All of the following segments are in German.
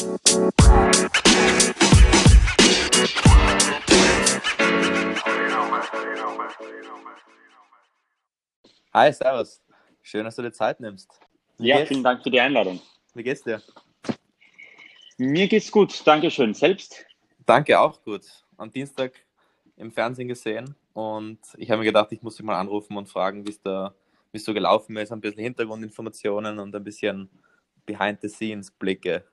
Hi, Servus. Schön, dass du dir Zeit nimmst. Wie ja, geht's? vielen Dank für die Einladung. Wie geht's dir? Mir geht's gut, Dankeschön. Selbst? Danke, auch gut. Am Dienstag im Fernsehen gesehen und ich habe mir gedacht, ich muss dich mal anrufen und fragen, wie es da wie es so gelaufen ist, ein bisschen Hintergrundinformationen und ein bisschen Behind-the-Scenes-Blicke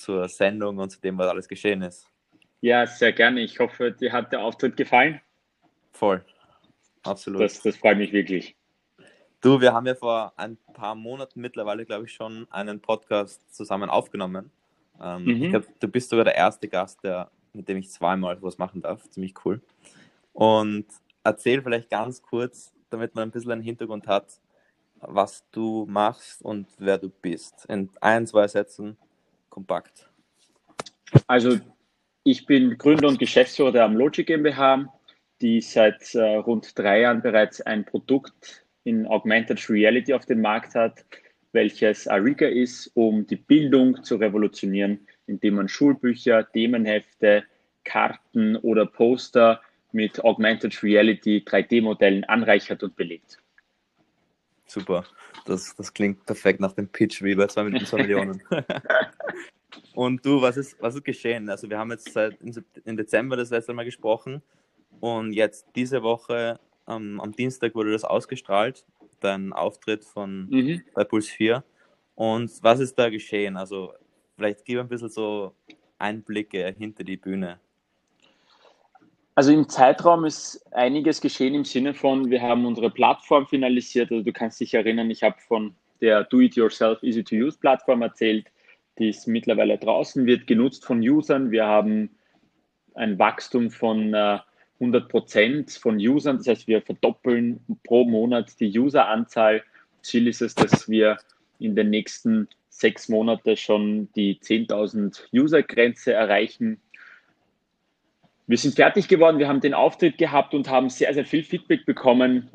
zur Sendung und zu dem, was alles geschehen ist. Ja, sehr gerne. Ich hoffe, dir hat der Auftritt gefallen. Voll. Absolut. Das, das freut mich wirklich. Du, wir haben ja vor ein paar Monaten mittlerweile, glaube ich, schon einen Podcast zusammen aufgenommen. Ähm, mhm. Ich glaube, du bist sogar der erste Gast, der, mit dem ich zweimal was machen darf. Ziemlich cool. Und erzähl vielleicht ganz kurz, damit man ein bisschen einen Hintergrund hat, was du machst und wer du bist. In ein, zwei Sätzen kompakt. Also ich bin Gründer und Geschäftsführer der Amlogic GmbH, die seit äh, rund drei Jahren bereits ein Produkt in Augmented Reality auf dem Markt hat, welches Ariga ist, um die Bildung zu revolutionieren, indem man Schulbücher, Themenhefte, Karten oder Poster mit Augmented Reality 3D-Modellen anreichert und belegt. Super. Das, das klingt perfekt nach dem Pitch wie bei 2 Millionen. und du, was ist, was ist geschehen? Also wir haben jetzt seit im Dezember das letzte Mal gesprochen und jetzt diese Woche ähm, am Dienstag wurde das ausgestrahlt, dein Auftritt von mhm. bei Puls 4. Und was ist da geschehen? Also vielleicht gib ein bisschen so Einblicke hinter die Bühne. Also im Zeitraum ist einiges geschehen im Sinne von, wir haben unsere Plattform finalisiert. Also du kannst dich erinnern, ich habe von der Do-It-Yourself Easy-to-Use Plattform erzählt. Die ist mittlerweile draußen, wird genutzt von Usern. Wir haben ein Wachstum von äh, 100 Prozent von Usern. Das heißt, wir verdoppeln pro Monat die Useranzahl. Ziel ist es, dass wir in den nächsten sechs Monaten schon die 10.000 User-Grenze erreichen wir sind fertig geworden, wir haben den Auftritt gehabt und haben sehr, sehr viel Feedback bekommen,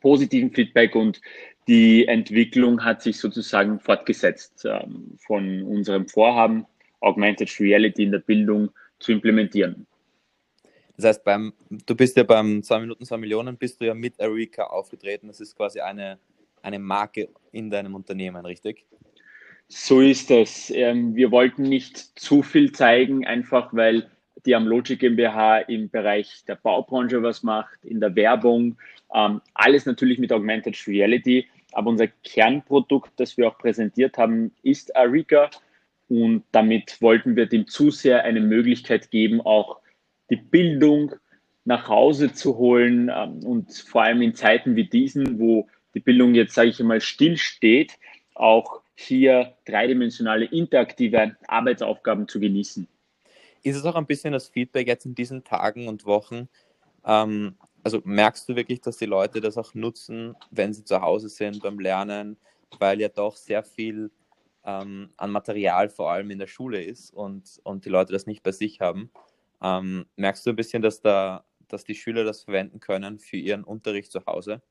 positiven Feedback und die Entwicklung hat sich sozusagen fortgesetzt ähm, von unserem Vorhaben, Augmented Reality in der Bildung zu implementieren. Das heißt, beim, du bist ja beim 2 Minuten 2 Millionen, bist du ja mit Erika aufgetreten. Das ist quasi eine, eine Marke in deinem Unternehmen, richtig? So ist es. Ähm, wir wollten nicht zu viel zeigen, einfach weil die am Logic GmbH im Bereich der Baubranche was macht, in der Werbung, ähm, alles natürlich mit Augmented Reality. Aber unser Kernprodukt, das wir auch präsentiert haben, ist Arica. Und damit wollten wir dem Zuseher eine Möglichkeit geben, auch die Bildung nach Hause zu holen. Ähm, und vor allem in Zeiten wie diesen, wo die Bildung jetzt, sage ich einmal, stillsteht, auch hier dreidimensionale interaktive Arbeitsaufgaben zu genießen ist es auch ein bisschen das Feedback jetzt in diesen Tagen und Wochen? Ähm, also merkst du wirklich, dass die Leute das auch nutzen, wenn sie zu Hause sind beim Lernen, weil ja doch sehr viel ähm, an Material vor allem in der Schule ist und, und die Leute das nicht bei sich haben. Ähm, merkst du ein bisschen, dass, da, dass die Schüler das verwenden können für ihren Unterricht zu Hause?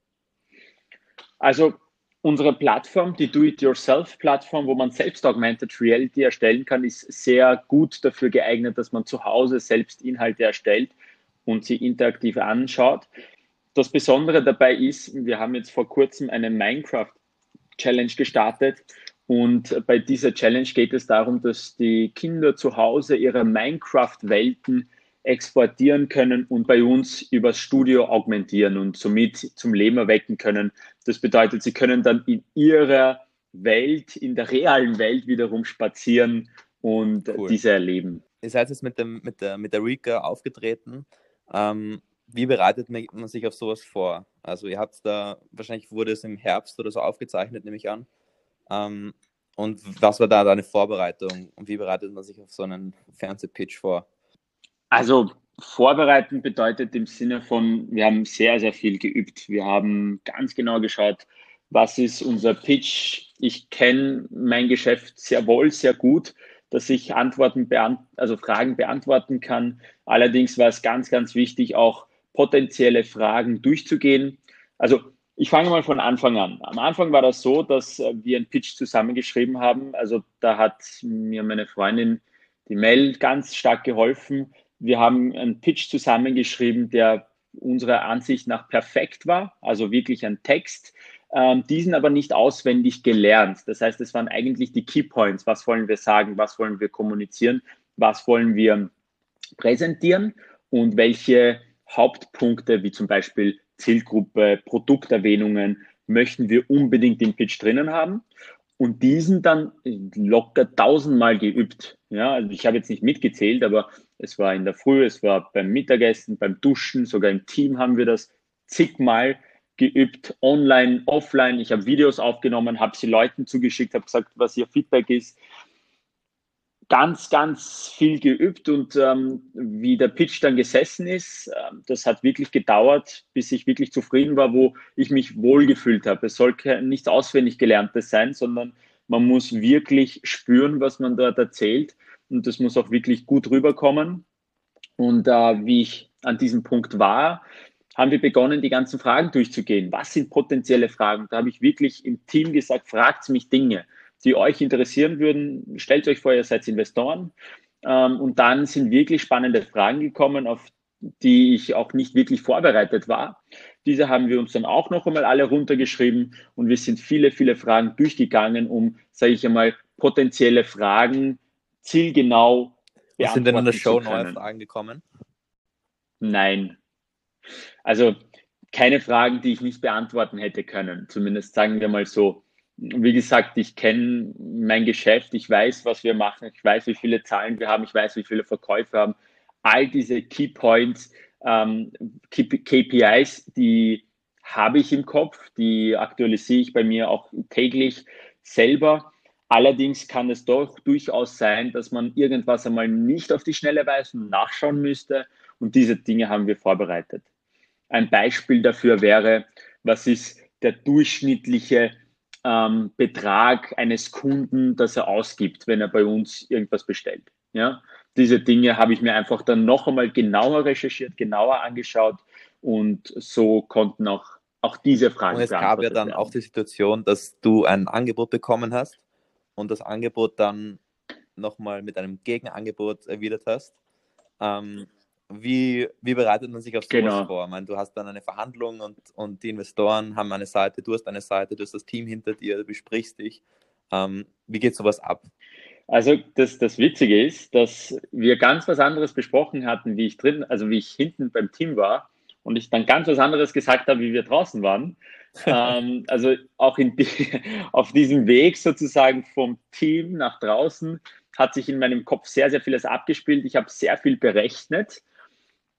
Also Unsere Plattform, die Do-It-Yourself-Plattform, wo man selbst Augmented Reality erstellen kann, ist sehr gut dafür geeignet, dass man zu Hause selbst Inhalte erstellt und sie interaktiv anschaut. Das Besondere dabei ist, wir haben jetzt vor kurzem eine Minecraft-Challenge gestartet und bei dieser Challenge geht es darum, dass die Kinder zu Hause ihre Minecraft-Welten exportieren können und bei uns übers Studio augmentieren und somit zum Leben erwecken können. Das bedeutet, sie können dann in ihrer Welt, in der realen Welt wiederum spazieren und cool. diese erleben. Ihr seid jetzt mit, dem, mit, der, mit der Rika aufgetreten. Ähm, wie bereitet man sich auf sowas vor? Also ihr habt da, wahrscheinlich wurde es im Herbst oder so aufgezeichnet, nehme ich an. Ähm, und was war da deine Vorbereitung und wie bereitet man sich auf so einen Fernsehpitch vor? Also vorbereiten bedeutet im Sinne von, wir haben sehr, sehr viel geübt. Wir haben ganz genau geschaut, was ist unser Pitch. Ich kenne mein Geschäft sehr wohl, sehr gut, dass ich Antworten, also Fragen beantworten kann. Allerdings war es ganz, ganz wichtig, auch potenzielle Fragen durchzugehen. Also Ich fange mal von Anfang an. Am Anfang war das so, dass äh, wir einen Pitch zusammengeschrieben haben. Also da hat mir meine Freundin, die Mel, ganz stark geholfen. Wir haben einen Pitch zusammengeschrieben, der unserer Ansicht nach perfekt war, also wirklich ein Text, ähm, diesen aber nicht auswendig gelernt. Das heißt, es waren eigentlich die Key Points. Was wollen wir sagen? Was wollen wir kommunizieren? Was wollen wir präsentieren? Und welche Hauptpunkte, wie zum Beispiel Zielgruppe, Produkterwähnungen, möchten wir unbedingt im Pitch drinnen haben und diesen dann locker tausendmal geübt. Ja, also ich habe jetzt nicht mitgezählt, aber es war in der Früh, es war beim Mittagessen, beim Duschen, sogar im Team haben wir das zigmal geübt, online, offline. Ich habe Videos aufgenommen, habe sie Leuten zugeschickt, habe gesagt, was ihr Feedback ist ganz, ganz viel geübt und ähm, wie der Pitch dann gesessen ist, äh, das hat wirklich gedauert, bis ich wirklich zufrieden war, wo ich mich wohlgefühlt habe. Es soll nichts auswendig gelerntes sein, sondern man muss wirklich spüren, was man dort erzählt und das muss auch wirklich gut rüberkommen. Und äh, wie ich an diesem Punkt war, haben wir begonnen, die ganzen Fragen durchzugehen. Was sind potenzielle Fragen? Da habe ich wirklich im Team gesagt, fragt mich Dinge die euch interessieren würden. Stellt euch vor, ihr seid Investoren. Ähm, und dann sind wirklich spannende Fragen gekommen, auf die ich auch nicht wirklich vorbereitet war. Diese haben wir uns dann auch noch einmal alle runtergeschrieben und wir sind viele, viele Fragen durchgegangen, um, sage ich einmal, potenzielle Fragen zielgenau beantworten Sind denn in der Show neue Fragen gekommen? Nein. Also keine Fragen, die ich nicht beantworten hätte können. Zumindest sagen wir mal so wie gesagt, ich kenne mein Geschäft, ich weiß, was wir machen, ich weiß, wie viele Zahlen wir haben, ich weiß, wie viele Verkäufe haben. All diese Key Points, ähm, KPIs, die habe ich im Kopf, die aktualisiere ich bei mir auch täglich selber. Allerdings kann es doch durchaus sein, dass man irgendwas einmal nicht auf die schnelle Weise nachschauen müsste. Und diese Dinge haben wir vorbereitet. Ein Beispiel dafür wäre, was ist der durchschnittliche ähm, Betrag eines Kunden, das er ausgibt, wenn er bei uns irgendwas bestellt. Ja, diese Dinge habe ich mir einfach dann noch einmal genauer recherchiert, genauer angeschaut und so konnten auch, auch diese Fragen Und es gab ja dann werden. auch die Situation, dass du ein Angebot bekommen hast und das Angebot dann nochmal mit einem Gegenangebot erwidert hast. Ähm, wie, wie bereitet man sich auf sowas genau. vor? Ich meine, du hast dann eine Verhandlung und, und die Investoren haben eine Seite, du hast eine Seite, du hast das Team hinter dir, du besprichst dich. Ähm, wie geht sowas ab? Also das, das Witzige ist, dass wir ganz was anderes besprochen hatten, wie ich drin, also wie ich hinten beim Team war und ich dann ganz was anderes gesagt habe, wie wir draußen waren. ähm, also auch die, auf diesem Weg sozusagen vom Team nach draußen hat sich in meinem Kopf sehr, sehr vieles abgespielt. Ich habe sehr viel berechnet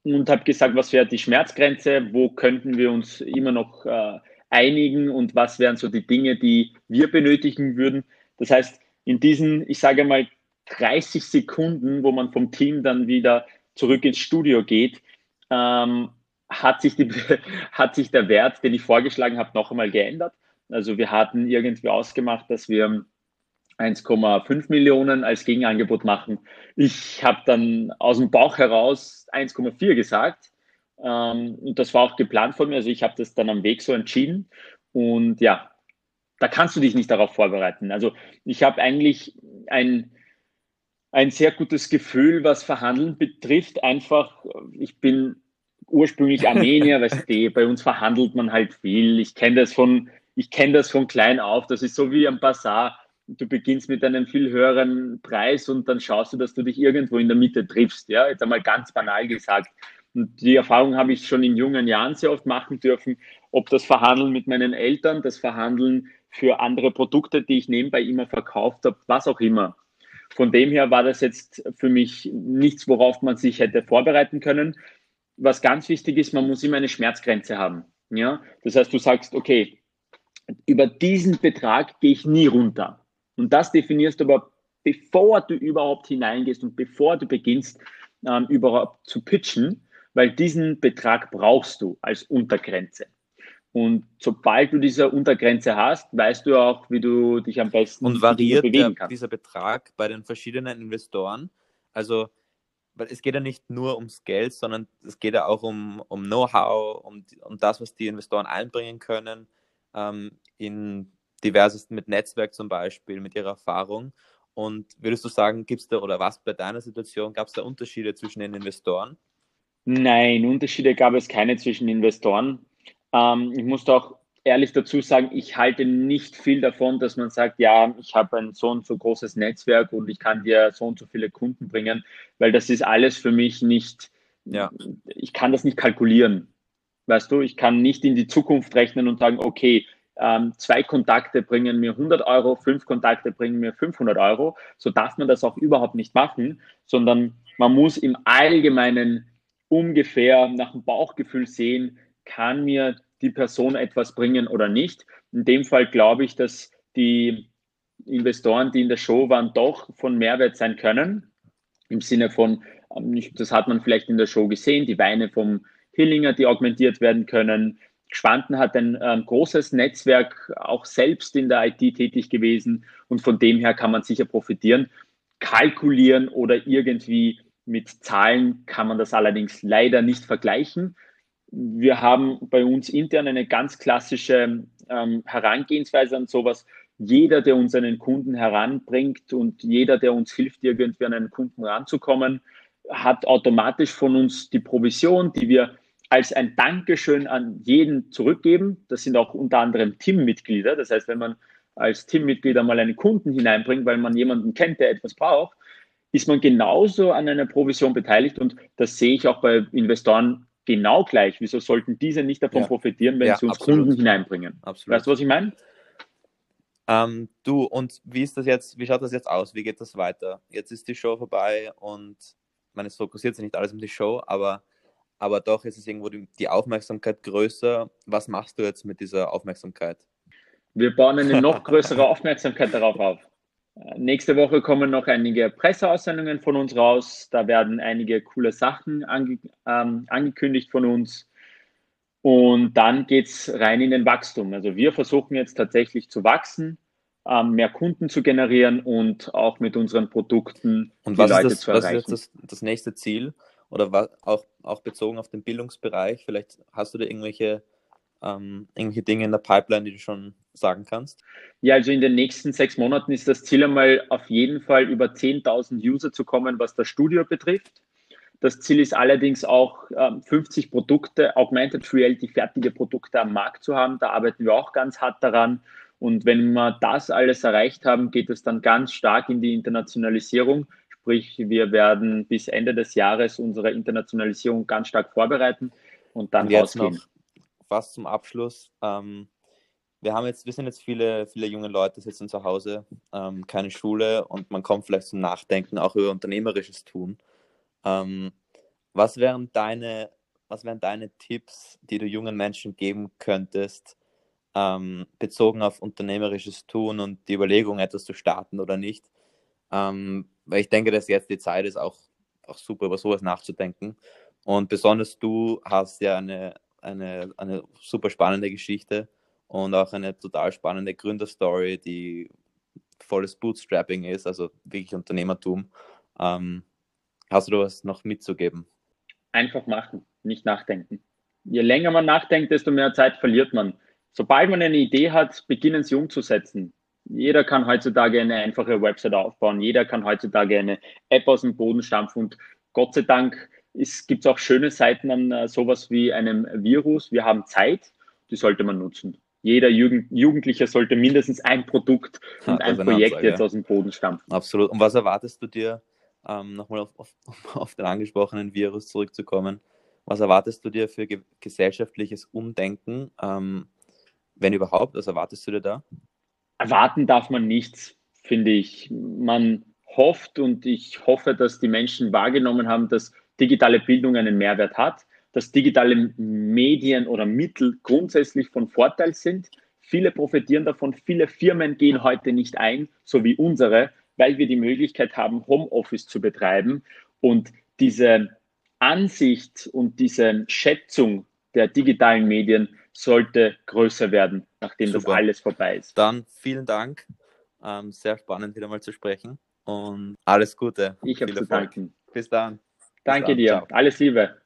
und habe gesagt, was wäre die Schmerzgrenze, wo könnten wir uns immer noch äh, einigen und was wären so die Dinge, die wir benötigen würden. Das heißt, in diesen, ich sage mal, 30 Sekunden, wo man vom Team dann wieder zurück ins Studio geht, ähm, hat, sich die, hat sich der Wert, den ich vorgeschlagen habe, noch einmal geändert. Also wir hatten irgendwie ausgemacht, dass wir 1,5 Millionen als Gegenangebot machen. Ich habe dann aus dem Bauch heraus 1,4 gesagt. Ähm, und das war auch geplant von mir. Also ich habe das dann am Weg so entschieden. Und ja, da kannst du dich nicht darauf vorbereiten. Also ich habe eigentlich ein, ein sehr gutes Gefühl, was Verhandeln betrifft. Einfach, ich bin ursprünglich Armenier, weißt du, bei uns verhandelt man halt viel. Ich kenne das von, ich kenne das von klein auf. Das ist so wie am Bazar du beginnst mit einem viel höheren Preis und dann schaust du, dass du dich irgendwo in der Mitte triffst. Ja, jetzt einmal ganz banal gesagt. Und die Erfahrung habe ich schon in jungen Jahren sehr oft machen dürfen, ob das Verhandeln mit meinen Eltern, das Verhandeln für andere Produkte, die ich nebenbei immer verkauft habe, was auch immer. Von dem her war das jetzt für mich nichts, worauf man sich hätte vorbereiten können. Was ganz wichtig ist, man muss immer eine Schmerzgrenze haben. Ja, das heißt, du sagst, okay, über diesen Betrag gehe ich nie runter. Und das definierst du aber, bevor du überhaupt hineingehst und bevor du beginnst, ähm, überhaupt zu pitchen, weil diesen Betrag brauchst du als Untergrenze. Und sobald du diese Untergrenze hast, weißt du auch, wie du dich am besten und variiert bewegen kannst. dieser Betrag bei den verschiedenen Investoren? Also weil es geht ja nicht nur ums Geld, sondern es geht ja auch um, um Know-how, um, um das, was die Investoren einbringen können, ähm, in diverses mit Netzwerk zum Beispiel, mit ihrer Erfahrung. Und würdest du sagen, gibt es da oder was bei deiner Situation, gab es da Unterschiede zwischen den Investoren? Nein, Unterschiede gab es keine zwischen Investoren. Ähm, ich muss auch ehrlich dazu sagen, ich halte nicht viel davon, dass man sagt, ja, ich habe ein so und so großes Netzwerk und ich kann dir so und so viele Kunden bringen, weil das ist alles für mich nicht, ja. ich kann das nicht kalkulieren. Weißt du, ich kann nicht in die Zukunft rechnen und sagen, okay, ähm, zwei Kontakte bringen mir 100 Euro, fünf Kontakte bringen mir 500 Euro. So darf man das auch überhaupt nicht machen, sondern man muss im Allgemeinen ungefähr nach dem Bauchgefühl sehen, kann mir die Person etwas bringen oder nicht. In dem Fall glaube ich, dass die Investoren, die in der Show waren, doch von Mehrwert sein können. Im Sinne von, ähm, das hat man vielleicht in der Show gesehen, die Weine vom Hillinger, die augmentiert werden können. Schwanten hat ein ähm, großes Netzwerk, auch selbst in der IT tätig gewesen und von dem her kann man sicher profitieren. Kalkulieren oder irgendwie mit Zahlen kann man das allerdings leider nicht vergleichen. Wir haben bei uns intern eine ganz klassische ähm, Herangehensweise an sowas. Jeder, der uns einen Kunden heranbringt und jeder, der uns hilft, irgendwie an einen Kunden ranzukommen, hat automatisch von uns die Provision, die wir als ein Dankeschön an jeden zurückgeben. Das sind auch unter anderem Teammitglieder. Das heißt, wenn man als Teammitglied einmal einen Kunden hineinbringt, weil man jemanden kennt, der etwas braucht, ist man genauso an einer Provision beteiligt und das sehe ich auch bei Investoren genau gleich. Wieso sollten diese nicht davon ja. profitieren, wenn ja, sie uns absolut. Kunden hineinbringen? Absolut. Weißt du, was ich meine? Ähm, du, und wie ist das jetzt, wie schaut das jetzt aus? Wie geht das weiter? Jetzt ist die Show vorbei und man ist fokussiert sich nicht alles um die Show, aber, aber doch ist es irgendwo die, die Aufmerksamkeit größer. Was machst du jetzt mit dieser Aufmerksamkeit? Wir bauen eine noch größere Aufmerksamkeit darauf auf. Nächste Woche kommen noch einige Presseaussendungen von uns raus. Da werden einige coole Sachen ange ähm, angekündigt von uns. Und dann geht es rein in den Wachstum. Also wir versuchen jetzt tatsächlich zu wachsen, ähm, mehr Kunden zu generieren und auch mit unseren Produkten und die Leute das, zu erreichen. Was ist das, das nächste Ziel? Oder was, auch, auch bezogen auf den Bildungsbereich? Vielleicht hast du da irgendwelche ähm, irgendwelche Dinge in der Pipeline, die du schon sagen kannst? Ja, also in den nächsten sechs Monaten ist das Ziel einmal auf jeden Fall über 10.000 User zu kommen, was das Studio betrifft. Das Ziel ist allerdings auch, 50 ähm, Produkte, Augmented Reality, fertige Produkte am Markt zu haben. Da arbeiten wir auch ganz hart daran. Und wenn wir das alles erreicht haben, geht es dann ganz stark in die Internationalisierung. Sprich, wir werden bis Ende des Jahres unsere Internationalisierung ganz stark vorbereiten und dann und rausgehen. Noch, fast zum Abschluss. Ähm, wir haben jetzt, wir sind jetzt viele, viele junge Leute sitzen zu Hause, ähm, keine Schule und man kommt vielleicht zum Nachdenken auch über unternehmerisches Tun. Ähm, was wären deine, was wären deine Tipps, die du jungen Menschen geben könntest, ähm, bezogen auf unternehmerisches Tun und die Überlegung, etwas zu starten oder nicht? Ähm, weil ich denke, dass jetzt die Zeit ist, auch, auch super über sowas nachzudenken. Und besonders du hast ja eine, eine, eine super spannende Geschichte und auch eine total spannende Gründerstory, die volles Bootstrapping ist, also wirklich Unternehmertum. Ähm, hast du was noch mitzugeben? Einfach machen, nicht nachdenken. Je länger man nachdenkt, desto mehr Zeit verliert man. Sobald man eine Idee hat, beginnen sie umzusetzen. Jeder kann heutzutage eine einfache Website aufbauen. Jeder kann heutzutage eine App aus dem Boden stampfen. Und Gott sei Dank es gibt auch schöne Seiten an äh, sowas wie einem Virus. Wir haben Zeit, die sollte man nutzen. Jeder Jugend, Jugendliche sollte mindestens ein Produkt und ein Projekt Ansage, jetzt aus dem Boden stampfen. Absolut. Und was erwartest du dir, ähm, nochmal auf, auf, auf, den angesprochenen Virus zurückzukommen, was erwartest du dir für ge gesellschaftliches Umdenken, ähm, wenn überhaupt? Was erwartest du dir da? Erwarten darf man nichts, finde ich. Man hofft und ich hoffe, dass die Menschen wahrgenommen haben, dass digitale Bildung einen Mehrwert hat, dass digitale Medien oder Mittel grundsätzlich von Vorteil sind. Viele profitieren davon, viele Firmen gehen heute nicht ein, so wie unsere, weil wir die Möglichkeit haben, Homeoffice zu betreiben. Und diese Ansicht und diese Schätzung der digitalen Medien sollte größer werden, nachdem Super. das alles vorbei ist. Dann vielen Dank. Ähm, sehr spannend, wieder mal zu sprechen. Und alles Gute. Ich habe zu danken. Bis dann. Danke dir. Ciao. Alles Liebe.